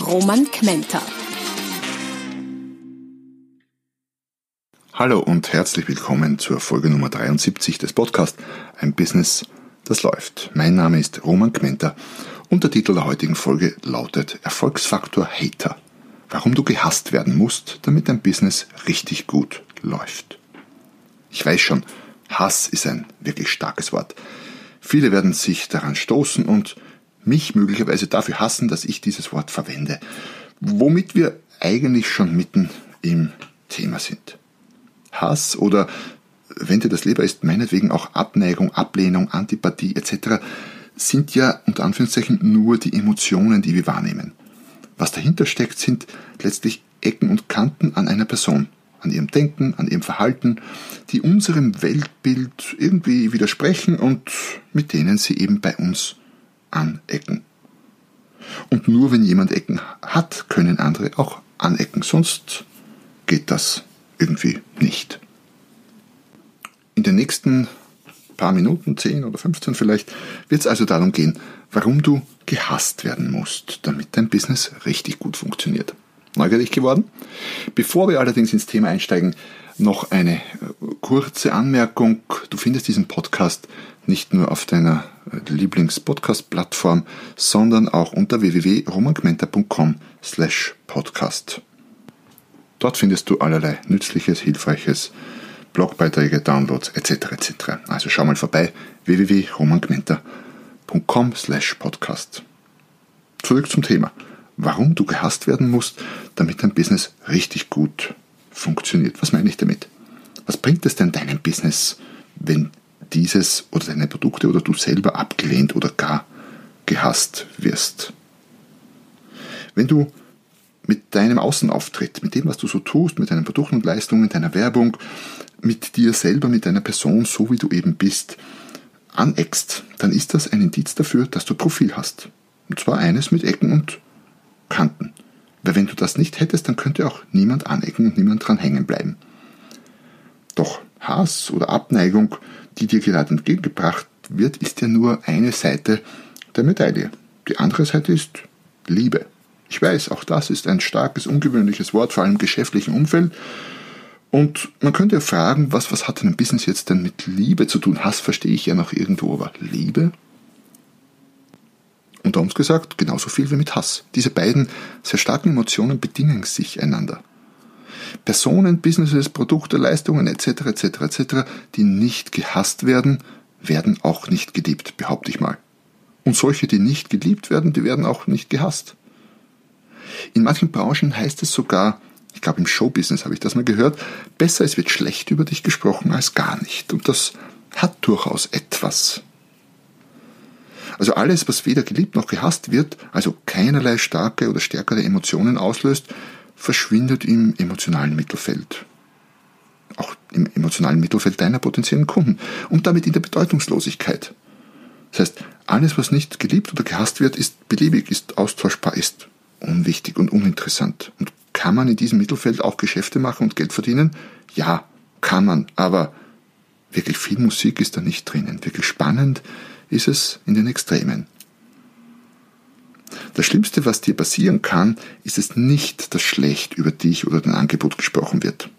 Roman Kmenter. Hallo und herzlich willkommen zur Folge Nummer 73 des Podcasts Ein Business, das läuft. Mein Name ist Roman Kmenter und der Titel der heutigen Folge lautet Erfolgsfaktor Hater. Warum du gehasst werden musst, damit dein Business richtig gut läuft. Ich weiß schon, Hass ist ein wirklich starkes Wort. Viele werden sich daran stoßen und mich möglicherweise dafür hassen, dass ich dieses Wort verwende, womit wir eigentlich schon mitten im Thema sind. Hass oder, wenn dir das lieber ist, meinetwegen auch Abneigung, Ablehnung, Antipathie etc., sind ja unter Anführungszeichen nur die Emotionen, die wir wahrnehmen. Was dahinter steckt, sind letztlich Ecken und Kanten an einer Person, an ihrem Denken, an ihrem Verhalten, die unserem Weltbild irgendwie widersprechen und mit denen sie eben bei uns anecken. Und nur wenn jemand Ecken hat, können andere auch anecken, sonst geht das irgendwie nicht. In den nächsten paar Minuten, 10 oder 15 vielleicht, wird es also darum gehen, warum du gehasst werden musst, damit dein Business richtig gut funktioniert. Neugierig geworden? Bevor wir allerdings ins Thema einsteigen, noch eine äh, kurze Anmerkung. Du findest diesen Podcast nicht nur auf deiner Lieblings-Podcast-Plattform, sondern auch unter www.romangmenta.com slash podcast. Dort findest du allerlei Nützliches, Hilfreiches, Blogbeiträge, Downloads etc. etc. Also schau mal vorbei www.romangmenta.com slash podcast. Zurück zum Thema. Warum du gehasst werden musst, damit dein Business richtig gut funktioniert. Was meine ich damit? Was bringt es denn deinem Business, wenn dieses oder deine Produkte oder du selber abgelehnt oder gar gehasst wirst? Wenn du mit deinem Außenauftritt, mit dem, was du so tust, mit deinen Produkten und Leistungen, deiner Werbung, mit dir selber, mit deiner Person, so wie du eben bist, aneckst, dann ist das ein Indiz dafür, dass du Profil hast. Und zwar eines mit Ecken und Kanten. Weil wenn du das nicht hättest, dann könnte auch niemand anecken und niemand dran hängen bleiben. Doch Hass oder Abneigung, die dir gerade entgegengebracht wird, ist ja nur eine Seite der Medaille. Die andere Seite ist Liebe. Ich weiß, auch das ist ein starkes, ungewöhnliches Wort, vor allem im geschäftlichen Umfeld. Und man könnte ja fragen, was, was hat denn ein Business jetzt denn mit Liebe zu tun? Hass verstehe ich ja noch irgendwo, aber Liebe? Unter uns gesagt, genauso viel wie mit Hass. Diese beiden sehr starken Emotionen bedingen sich einander. Personen, Businesses, Produkte, Leistungen etc. etc. etc., die nicht gehasst werden, werden auch nicht geliebt, behaupte ich mal. Und solche, die nicht geliebt werden, die werden auch nicht gehasst. In manchen Branchen heißt es sogar, ich glaube im Showbusiness habe ich das mal gehört, besser es wird schlecht über dich gesprochen als gar nicht. Und das hat durchaus etwas. Also alles, was weder geliebt noch gehasst wird, also keinerlei starke oder stärkere Emotionen auslöst, verschwindet im emotionalen Mittelfeld. Auch im emotionalen Mittelfeld deiner potenziellen Kunden und damit in der Bedeutungslosigkeit. Das heißt, alles, was nicht geliebt oder gehasst wird, ist beliebig, ist austauschbar, ist unwichtig und uninteressant. Und kann man in diesem Mittelfeld auch Geschäfte machen und Geld verdienen? Ja, kann man, aber wirklich viel Musik ist da nicht drinnen. Wirklich spannend ist es in den Extremen. Das Schlimmste, was dir passieren kann, ist es nicht, dass schlecht über dich oder dein Angebot gesprochen wird.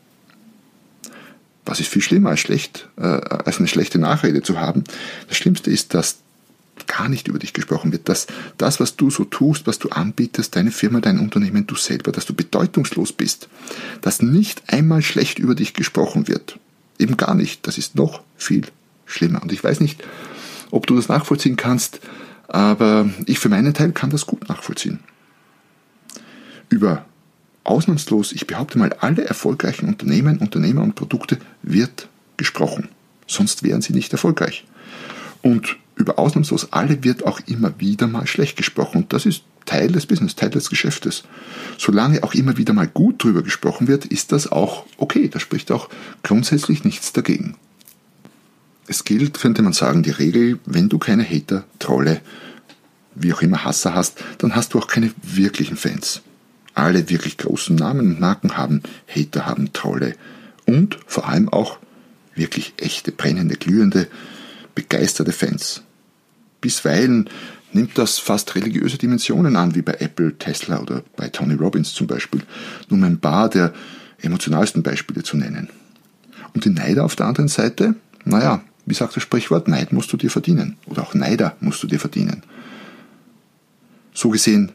Was ist viel schlimmer als schlecht, äh, als eine schlechte Nachrede zu haben? Das Schlimmste ist, dass gar nicht über dich gesprochen wird, dass das, was du so tust, was du anbietest, deine Firma, dein Unternehmen, du selber, dass du bedeutungslos bist, dass nicht einmal schlecht über dich gesprochen wird. Eben gar nicht. Das ist noch viel schlimmer. Und ich weiß nicht, ob du das nachvollziehen kannst, aber ich für meinen Teil kann das gut nachvollziehen. Über ausnahmslos, ich behaupte mal, alle erfolgreichen Unternehmen, Unternehmer und Produkte wird gesprochen. Sonst wären sie nicht erfolgreich. Und über ausnahmslos alle wird auch immer wieder mal schlecht gesprochen. Und das ist Teil des Business, Teil des Geschäftes. Solange auch immer wieder mal gut drüber gesprochen wird, ist das auch okay. Da spricht auch grundsätzlich nichts dagegen. Es gilt, könnte man sagen, die Regel, wenn du keine Hater, Trolle, wie auch immer Hasser hast, dann hast du auch keine wirklichen Fans. Alle wirklich großen Namen und Marken haben Hater, haben Trolle und vor allem auch wirklich echte, brennende, glühende, begeisterte Fans. Bisweilen nimmt das fast religiöse Dimensionen an, wie bei Apple, Tesla oder bei Tony Robbins zum Beispiel, um ein paar der emotionalsten Beispiele zu nennen. Und die Neider auf der anderen Seite, naja, wie sagt das Sprichwort, Neid musst du dir verdienen. Oder auch Neider musst du dir verdienen. So gesehen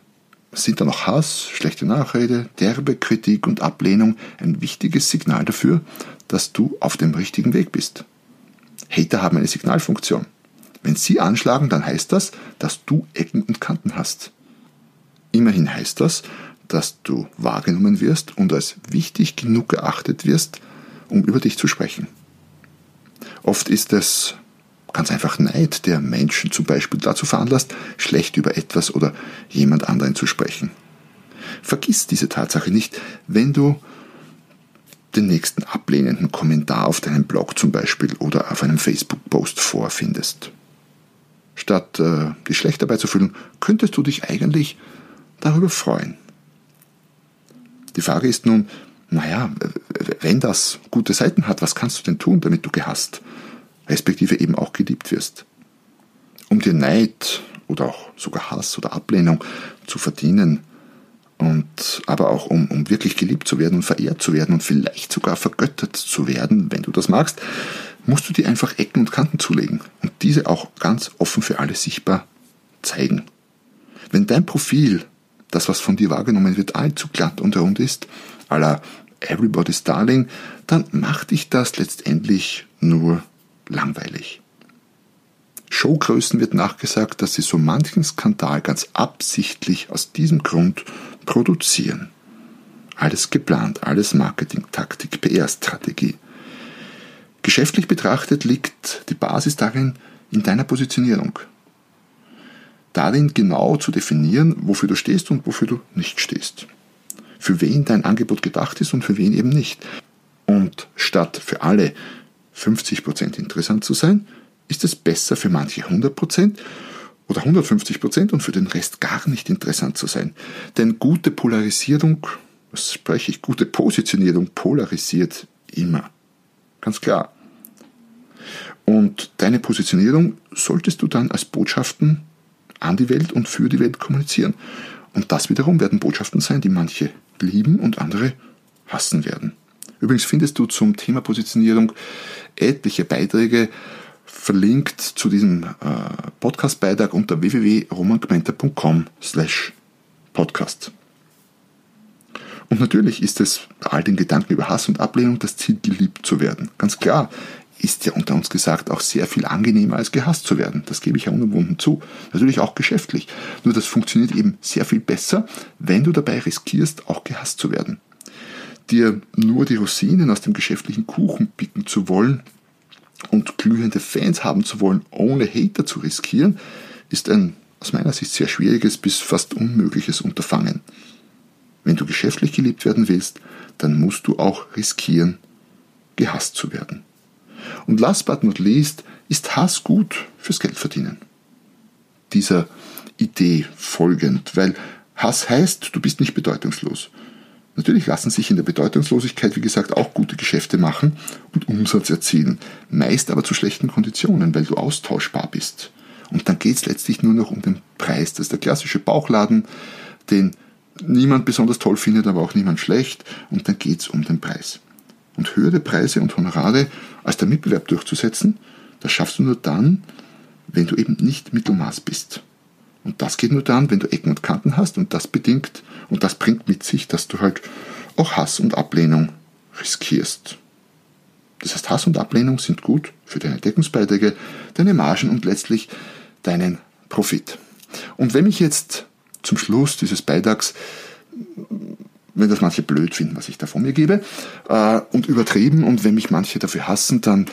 sind da noch Hass, schlechte Nachrede, derbe Kritik und Ablehnung ein wichtiges Signal dafür, dass du auf dem richtigen Weg bist. Hater haben eine Signalfunktion. Wenn sie anschlagen, dann heißt das, dass du Ecken und Kanten hast. Immerhin heißt das, dass du wahrgenommen wirst und als wichtig genug geachtet wirst, um über dich zu sprechen. Oft ist es ganz einfach Neid, der Menschen zum Beispiel dazu veranlasst, schlecht über etwas oder jemand anderen zu sprechen. Vergiss diese Tatsache nicht, wenn du den nächsten ablehnenden Kommentar auf deinem Blog zum Beispiel oder auf einem Facebook-Post vorfindest. Statt äh, dich schlecht dabei zu fühlen, könntest du dich eigentlich darüber freuen. Die Frage ist nun, naja, wenn das gute Seiten hat, was kannst du denn tun, damit du gehasst, respektive eben auch geliebt wirst? Um dir Neid oder auch sogar Hass oder Ablehnung zu verdienen, und aber auch um, um wirklich geliebt zu werden und verehrt zu werden und vielleicht sogar vergöttert zu werden, wenn du das magst, musst du dir einfach Ecken und Kanten zulegen und diese auch ganz offen für alle sichtbar zeigen. Wenn dein Profil, das was von dir wahrgenommen wird, allzu glatt und rund ist, aller Everybody's Darling, dann macht dich das letztendlich nur langweilig. Showgrößen wird nachgesagt, dass sie so manchen Skandal ganz absichtlich aus diesem Grund produzieren. Alles geplant, alles Marketing, Taktik, PR-Strategie. Geschäftlich betrachtet liegt die Basis darin in deiner Positionierung. Darin genau zu definieren, wofür du stehst und wofür du nicht stehst. Für wen dein Angebot gedacht ist und für wen eben nicht. Und statt für alle 50% interessant zu sein, ist es besser für manche 100% oder 150% und für den Rest gar nicht interessant zu sein. Denn gute Polarisierung, was spreche ich, gute Positionierung polarisiert immer. Ganz klar. Und deine Positionierung solltest du dann als Botschaften an die Welt und für die Welt kommunizieren. Und das wiederum werden Botschaften sein, die manche lieben und andere hassen werden. Übrigens findest du zum Thema Positionierung etliche Beiträge verlinkt zu diesem äh, Podcast-Beitrag unter www.romangmenta.com slash podcast. Und natürlich ist es all den Gedanken über Hass und Ablehnung das Ziel, geliebt zu werden. Ganz klar ist ja unter uns gesagt auch sehr viel angenehmer als gehasst zu werden. Das gebe ich ja unumwunden zu. Natürlich auch geschäftlich. Nur das funktioniert eben sehr viel besser, wenn du dabei riskierst, auch gehasst zu werden. Dir nur die Rosinen aus dem geschäftlichen Kuchen picken zu wollen und glühende Fans haben zu wollen, ohne Hater zu riskieren, ist ein aus meiner Sicht sehr schwieriges bis fast unmögliches Unterfangen. Wenn du geschäftlich geliebt werden willst, dann musst du auch riskieren, gehasst zu werden. Und last but not least ist Hass gut fürs Geldverdienen. Dieser Idee folgend, weil Hass heißt, du bist nicht bedeutungslos. Natürlich lassen sich in der Bedeutungslosigkeit, wie gesagt, auch gute Geschäfte machen und Umsatz erzielen. Meist aber zu schlechten Konditionen, weil du austauschbar bist. Und dann geht es letztlich nur noch um den Preis. Das ist der klassische Bauchladen, den niemand besonders toll findet, aber auch niemand schlecht. Und dann geht es um den Preis. Und höhere Preise und Honorare als der Mitbewerb durchzusetzen, das schaffst du nur dann, wenn du eben nicht Mittelmaß bist. Und das geht nur dann, wenn du Ecken und Kanten hast und das bedingt und das bringt mit sich, dass du halt auch Hass und Ablehnung riskierst. Das heißt, Hass und Ablehnung sind gut für deine Deckungsbeiträge, deine Margen und letztlich deinen Profit. Und wenn mich jetzt zum Schluss dieses Beitrags, wenn das manche blöd finden, was ich da von mir gebe, äh, und übertrieben, und wenn mich manche dafür hassen, dann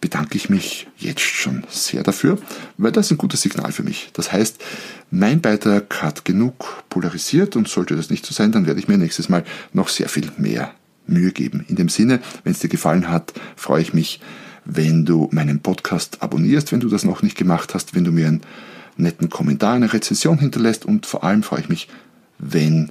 bedanke ich mich jetzt schon sehr dafür, weil das ein gutes Signal für mich. Das heißt, mein Beitrag hat genug polarisiert und sollte das nicht so sein, dann werde ich mir nächstes Mal noch sehr viel mehr Mühe geben. In dem Sinne, wenn es dir gefallen hat, freue ich mich, wenn du meinen Podcast abonnierst, wenn du das noch nicht gemacht hast, wenn du mir einen netten Kommentar, eine Rezension hinterlässt und vor allem freue ich mich, wenn